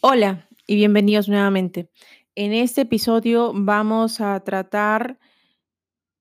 Hola y bienvenidos nuevamente. En este episodio vamos a tratar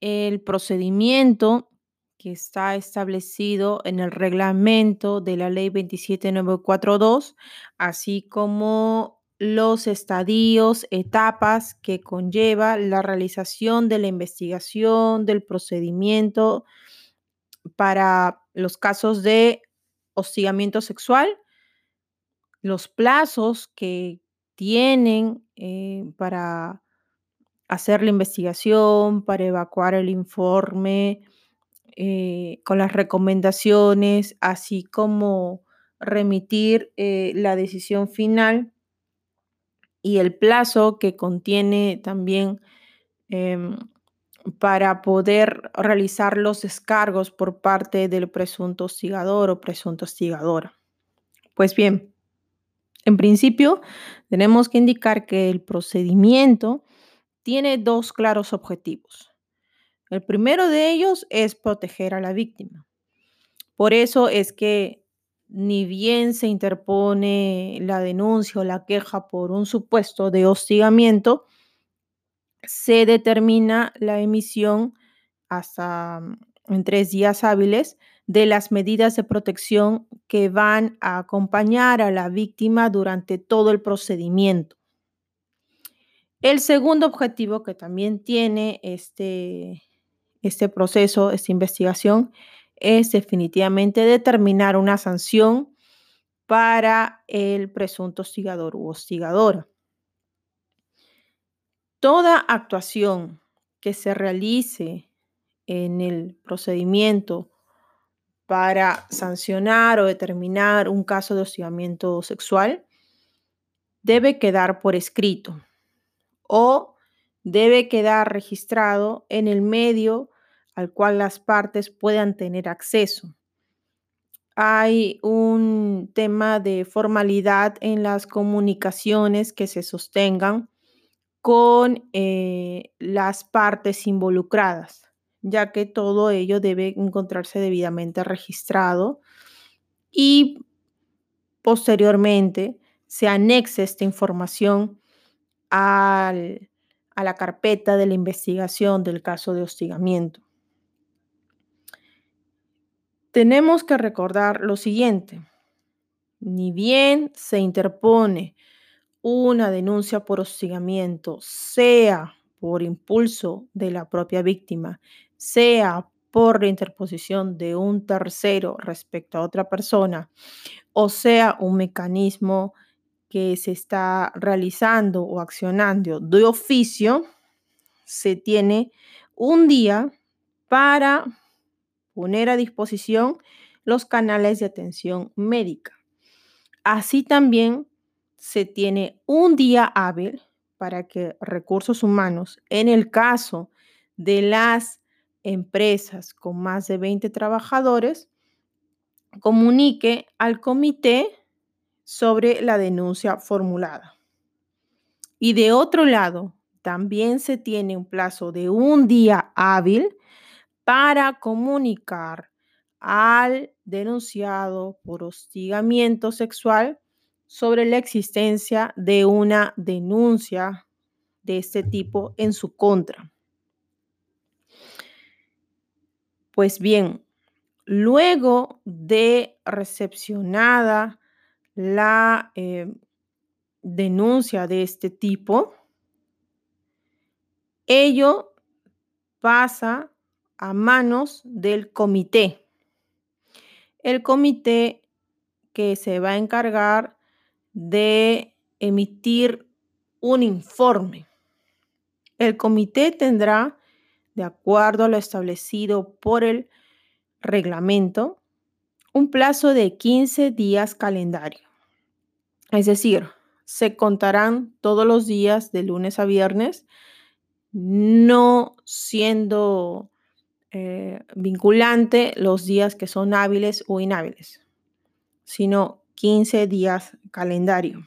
el procedimiento que está establecido en el reglamento de la ley 27942, así como los estadios, etapas que conlleva la realización de la investigación del procedimiento para los casos de hostigamiento sexual, los plazos que tienen eh, para hacer la investigación, para evacuar el informe, eh, con las recomendaciones, así como remitir eh, la decisión final y el plazo que contiene también em, para poder realizar los descargos por parte del presunto hostigador o presunto hostigadora. Pues bien, en principio, tenemos que indicar que el procedimiento tiene dos claros objetivos. El primero de ellos es proteger a la víctima. Por eso es que ni bien se interpone la denuncia o la queja por un supuesto de hostigamiento, se determina la emisión hasta mm, en tres días hábiles de las medidas de protección que van a acompañar a la víctima durante todo el procedimiento. El segundo objetivo que también tiene este, este proceso, esta investigación, es definitivamente determinar una sanción para el presunto hostigador u hostigadora. Toda actuación que se realice en el procedimiento para sancionar o determinar un caso de hostigamiento sexual debe quedar por escrito o debe quedar registrado en el medio al cual las partes puedan tener acceso. Hay un tema de formalidad en las comunicaciones que se sostengan con eh, las partes involucradas ya que todo ello debe encontrarse debidamente registrado y posteriormente se anexe esta información a la carpeta de la investigación del caso de hostigamiento. Tenemos que recordar lo siguiente, ni bien se interpone una denuncia por hostigamiento, sea por impulso de la propia víctima, sea por la interposición de un tercero respecto a otra persona, o sea un mecanismo que se está realizando o accionando de oficio, se tiene un día para poner a disposición los canales de atención médica. Así también se tiene un día hábil para que recursos humanos, en el caso de las empresas con más de 20 trabajadores, comunique al comité sobre la denuncia formulada. Y de otro lado, también se tiene un plazo de un día hábil para comunicar al denunciado por hostigamiento sexual sobre la existencia de una denuncia de este tipo en su contra. Pues bien, luego de recepcionada la eh, denuncia de este tipo, ello pasa a manos del comité. El comité que se va a encargar de emitir un informe. El comité tendrá de acuerdo a lo establecido por el reglamento, un plazo de 15 días calendario. Es decir, se contarán todos los días de lunes a viernes, no siendo eh, vinculante los días que son hábiles o inhábiles, sino 15 días calendario.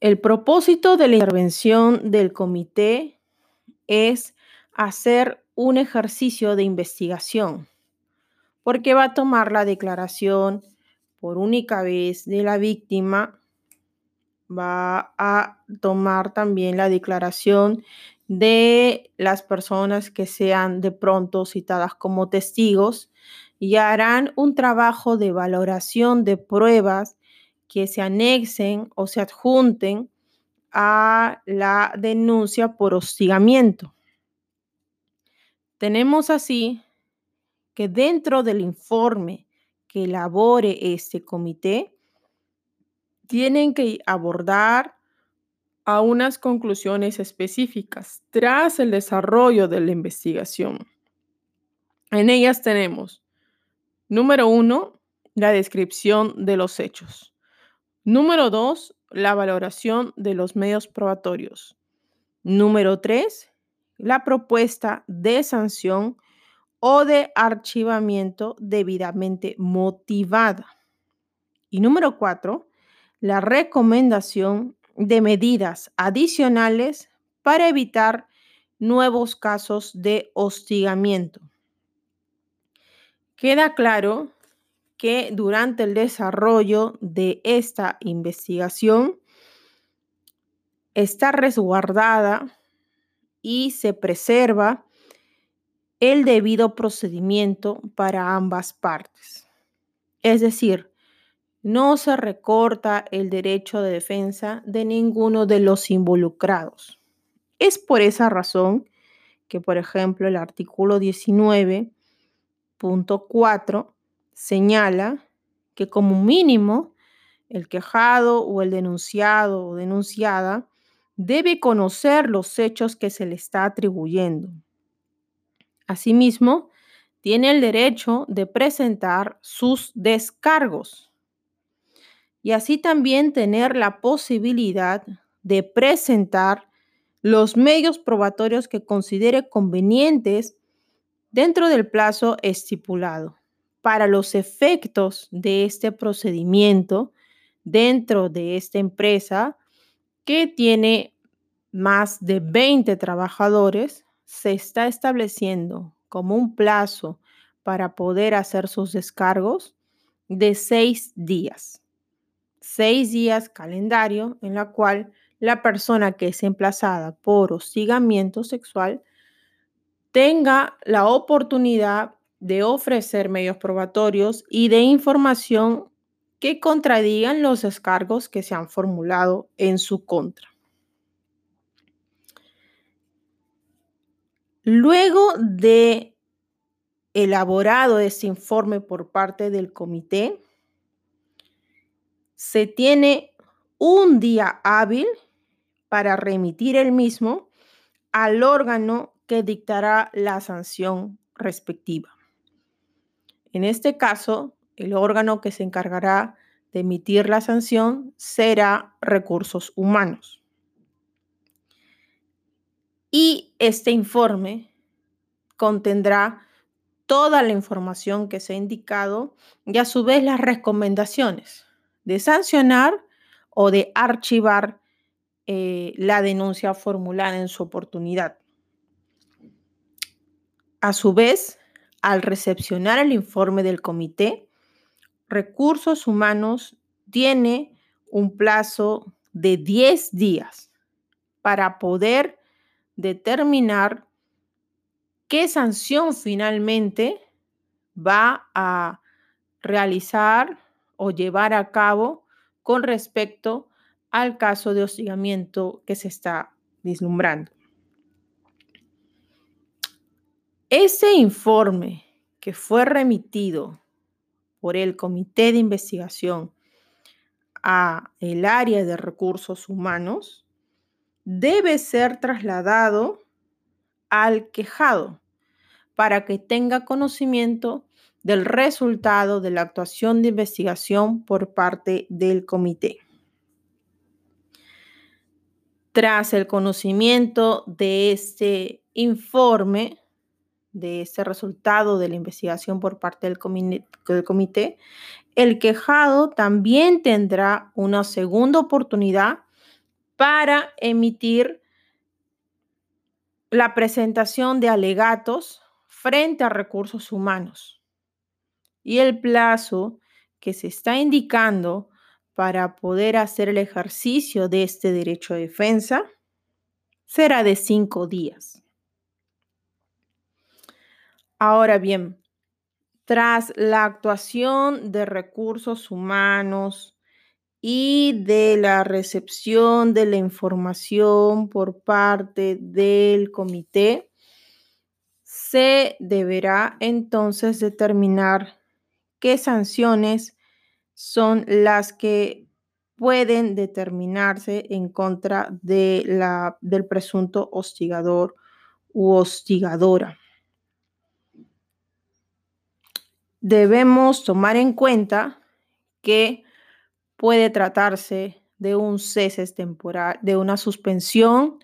El propósito de la intervención del comité es hacer un ejercicio de investigación, porque va a tomar la declaración por única vez de la víctima va a tomar también la declaración de las personas que sean de pronto citadas como testigos y harán un trabajo de valoración de pruebas que se anexen o se adjunten a la denuncia por hostigamiento. Tenemos así que dentro del informe que elabore este comité, tienen que abordar a unas conclusiones específicas tras el desarrollo de la investigación. En ellas tenemos, número uno, la descripción de los hechos. Número dos, la valoración de los medios probatorios. Número tres, la propuesta de sanción o de archivamiento debidamente motivada. Y número cuatro, la recomendación de medidas adicionales para evitar nuevos casos de hostigamiento. Queda claro que durante el desarrollo de esta investigación está resguardada y se preserva el debido procedimiento para ambas partes. Es decir, no se recorta el derecho de defensa de ninguno de los involucrados. Es por esa razón que, por ejemplo, el artículo 19.4 señala que como mínimo el quejado o el denunciado o denunciada debe conocer los hechos que se le está atribuyendo. Asimismo, tiene el derecho de presentar sus descargos y así también tener la posibilidad de presentar los medios probatorios que considere convenientes dentro del plazo estipulado para los efectos de este procedimiento dentro de esta empresa que tiene más de 20 trabajadores se está estableciendo como un plazo para poder hacer sus descargos de seis días. Seis días calendario en la cual la persona que es emplazada por hostigamiento sexual tenga la oportunidad de ofrecer medios probatorios y de información que contradigan los descargos que se han formulado en su contra. Luego de elaborado este informe por parte del comité, se tiene un día hábil para remitir el mismo al órgano que dictará la sanción respectiva. En este caso, el órgano que se encargará de emitir la sanción será recursos humanos. Y este informe contendrá toda la información que se ha indicado y a su vez las recomendaciones de sancionar o de archivar eh, la denuncia formulada en su oportunidad. A su vez, al recepcionar el informe del comité, Recursos Humanos tiene un plazo de 10 días para poder determinar qué sanción finalmente va a realizar o llevar a cabo con respecto al caso de hostigamiento que se está vislumbrando. Ese informe que fue remitido por el Comité de Investigación a el área de recursos humanos debe ser trasladado al quejado para que tenga conocimiento del resultado de la actuación de investigación por parte del comité. Tras el conocimiento de este informe, de este resultado de la investigación por parte del comité, el quejado también tendrá una segunda oportunidad para emitir la presentación de alegatos frente a recursos humanos. Y el plazo que se está indicando para poder hacer el ejercicio de este derecho de defensa será de cinco días. Ahora bien, tras la actuación de recursos humanos y de la recepción de la información por parte del comité, se deberá entonces determinar qué sanciones son las que pueden determinarse en contra de la, del presunto hostigador u hostigadora. Debemos tomar en cuenta que puede tratarse de un cese temporal, de una suspensión,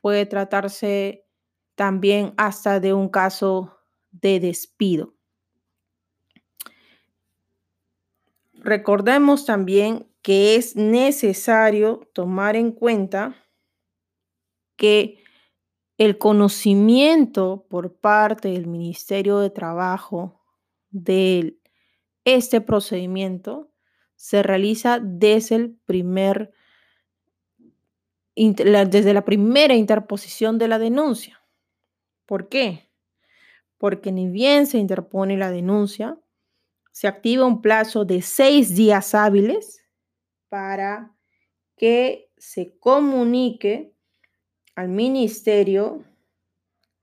puede tratarse también hasta de un caso de despido. Recordemos también que es necesario tomar en cuenta que el conocimiento por parte del Ministerio de Trabajo de este procedimiento se realiza desde el primer desde la primera interposición de la denuncia. ¿Por qué? Porque ni bien se interpone la denuncia, se activa un plazo de seis días hábiles para que se comunique al ministerio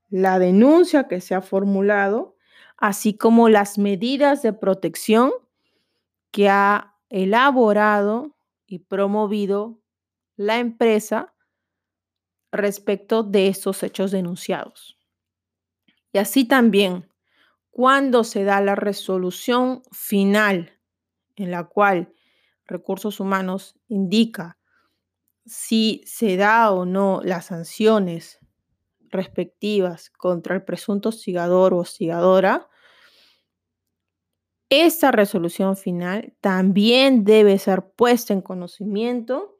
la denuncia que se ha formulado, así como las medidas de protección que ha elaborado y promovido la empresa respecto de estos hechos denunciados. Y así también, cuando se da la resolución final en la cual recursos humanos indica si se da o no las sanciones respectivas contra el presunto hostigador o hostigadora, esta resolución final también debe ser puesta en conocimiento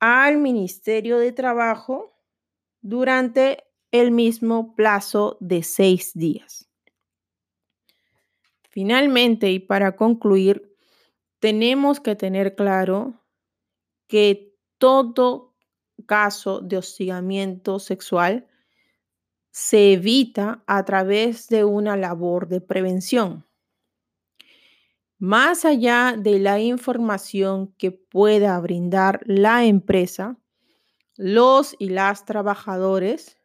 al Ministerio de Trabajo durante el mismo plazo de seis días. Finalmente, y para concluir, tenemos que tener claro que todo caso de hostigamiento sexual se evita a través de una labor de prevención. Más allá de la información que pueda brindar la empresa, los y las trabajadores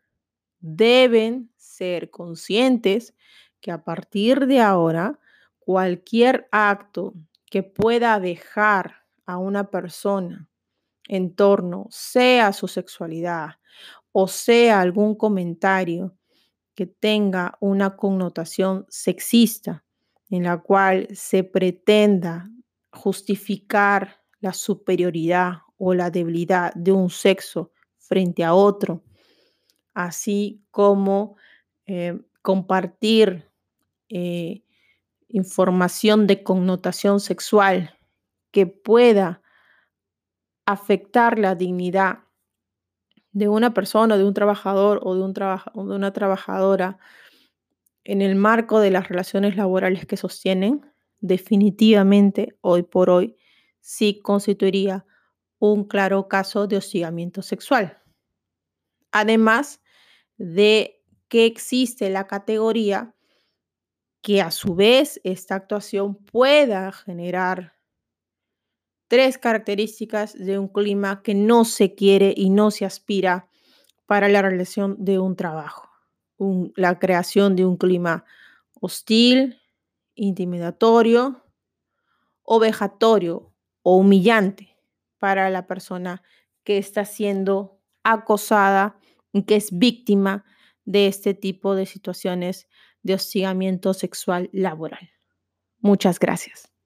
deben ser conscientes que a partir de ahora cualquier acto que pueda dejar a una persona en torno, sea su sexualidad o sea algún comentario que tenga una connotación sexista, en la cual se pretenda justificar la superioridad o la debilidad de un sexo frente a otro, así como eh, compartir eh, información de connotación sexual que pueda afectar la dignidad de una persona, de un trabajador o de, un o de una trabajadora en el marco de las relaciones laborales que sostienen, definitivamente hoy por hoy sí constituiría un claro caso de hostigamiento sexual. Además de que existe la categoría que a su vez esta actuación pueda generar tres características de un clima que no se quiere y no se aspira para la realización de un trabajo la creación de un clima hostil, intimidatorio o o humillante para la persona que está siendo acosada y que es víctima de este tipo de situaciones de hostigamiento sexual laboral. Muchas gracias.